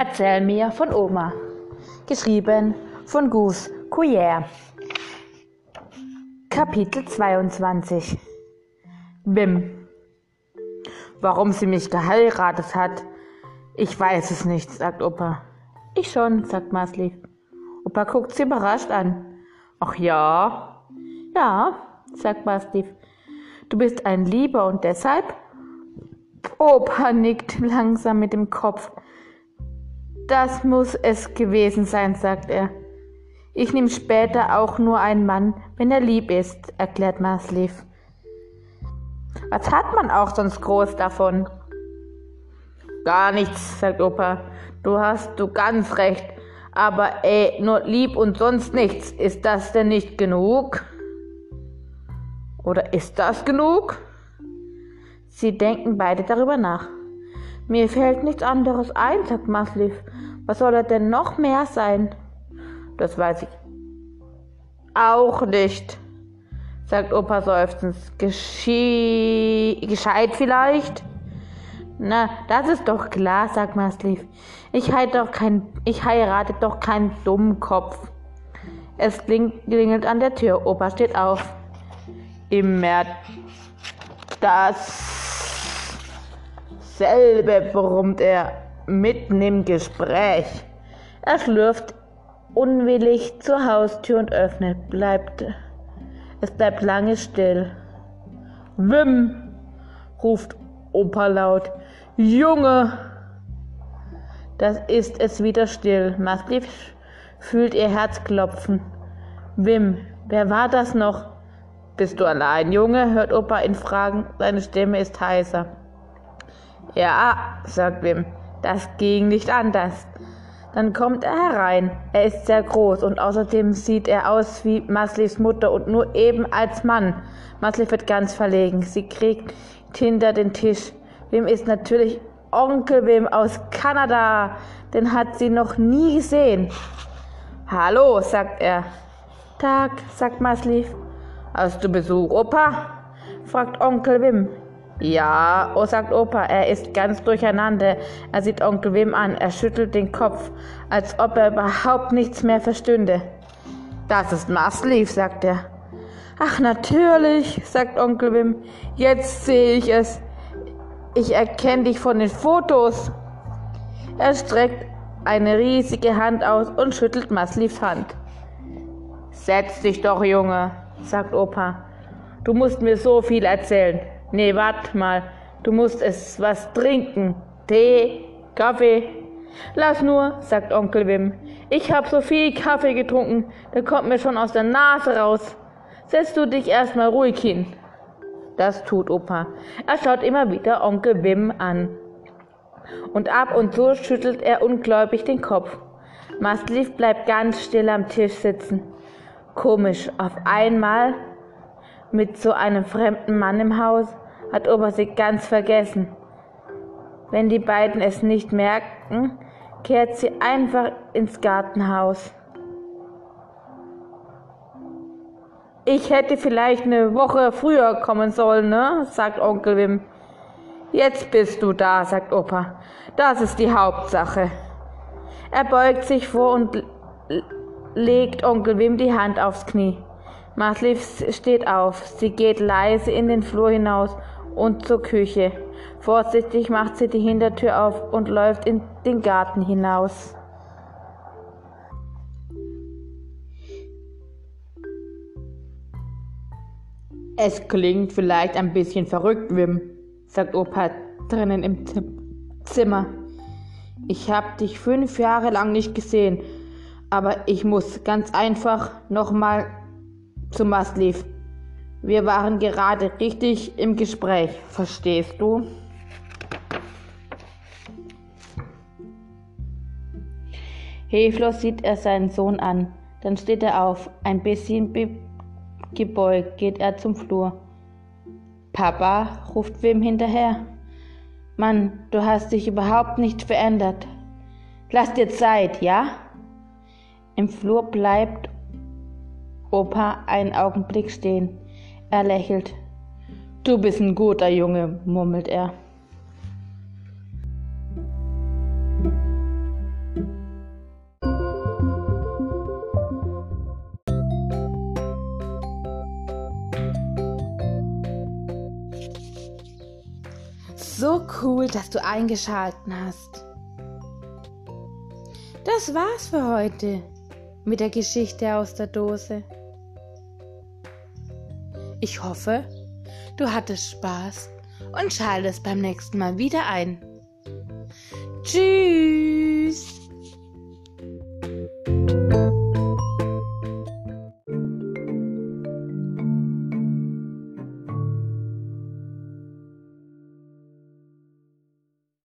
Erzähl mir von Oma. Geschrieben von Gus Couillère. Kapitel 22 Wim Warum sie mich geheiratet hat, ich weiß es nicht, sagt Opa. Ich schon, sagt Masli. Opa guckt sie überrascht an. Ach ja? Ja, sagt Masli. Du bist ein Lieber und deshalb? Opa nickt langsam mit dem Kopf. Das muss es gewesen sein, sagt er. Ich nehme später auch nur einen Mann, wenn er lieb ist, erklärt Maslev. Was hat man auch sonst groß davon? Gar nichts, sagt Opa. Du hast du ganz recht. Aber ey, nur lieb und sonst nichts. Ist das denn nicht genug? Oder ist das genug? Sie denken beide darüber nach. Mir fällt nichts anderes ein, sagt Masliv. Was soll er denn noch mehr sein? Das weiß ich auch nicht, sagt Opa seufzend. Geschi gescheit vielleicht? Na, das ist doch klar, sagt Masliv. Ich, kein, ich heirate doch keinen Dummkopf. Es klingelt an der Tür. Opa steht auf. Immer das Dasselbe brummt er mitten im Gespräch. Er schlürft unwillig zur Haustür und öffnet. Bleibt, es bleibt lange still. Wim, ruft Opa laut. Junge! Das ist es wieder still. Massiv fühlt ihr Herz klopfen. Wim, wer war das noch? Bist du allein, Junge? hört Opa ihn fragen. Seine Stimme ist heiser. Ja, sagt Wim, das ging nicht anders. Dann kommt er herein. Er ist sehr groß und außerdem sieht er aus wie Maslys Mutter und nur eben als Mann. Masli wird ganz verlegen. Sie kriegt hinter den Tisch. Wim ist natürlich Onkel Wim aus Kanada. Den hat sie noch nie gesehen. Hallo, sagt er. Tag, sagt Masli. Hast du Besuch, Opa? fragt Onkel Wim. Ja, oh, sagt Opa, er ist ganz durcheinander. Er sieht Onkel Wim an, er schüttelt den Kopf, als ob er überhaupt nichts mehr verstünde. Das ist Maslief, sagt er. Ach, natürlich, sagt Onkel Wim. Jetzt sehe ich es. Ich erkenne dich von den Fotos. Er streckt eine riesige Hand aus und schüttelt Masliefs Hand. Setz dich doch, Junge, sagt Opa. Du musst mir so viel erzählen. Nee, wart mal. Du musst es was trinken. Tee, Kaffee. Lass nur, sagt Onkel Wim. Ich hab so viel Kaffee getrunken, der kommt mir schon aus der Nase raus. Setz du dich erstmal ruhig hin. Das tut Opa. Er schaut immer wieder Onkel Wim an. Und ab und zu schüttelt er ungläubig den Kopf. Mastlief bleibt ganz still am Tisch sitzen. Komisch, auf einmal mit so einem fremden Mann im Haus hat Opa sie ganz vergessen. Wenn die beiden es nicht merken, kehrt sie einfach ins Gartenhaus. Ich hätte vielleicht eine Woche früher kommen sollen, ne? sagt Onkel Wim. Jetzt bist du da, sagt Opa. Das ist die Hauptsache. Er beugt sich vor und legt Onkel Wim die Hand aufs Knie. Masliv steht auf. Sie geht leise in den Flur hinaus und zur Küche. Vorsichtig macht sie die Hintertür auf und läuft in den Garten hinaus. Es klingt vielleicht ein bisschen verrückt, Wim, sagt Opa drinnen im Zimmer. Ich habe dich fünf Jahre lang nicht gesehen, aber ich muss ganz einfach nochmal zu Masliv. Wir waren gerade richtig im Gespräch, verstehst du? Hilflos sieht er seinen Sohn an. Dann steht er auf. Ein bisschen gebeugt geht er zum Flur. Papa, ruft Wim hinterher. Mann, du hast dich überhaupt nicht verändert. Lass dir Zeit, ja? Im Flur bleibt Opa einen Augenblick stehen. Er lächelt. Du bist ein guter Junge, murmelt er. So cool, dass du eingeschalten hast. Das war's für heute mit der Geschichte aus der Dose. Ich hoffe, du hattest Spaß und schaltest beim nächsten Mal wieder ein. Tschüss!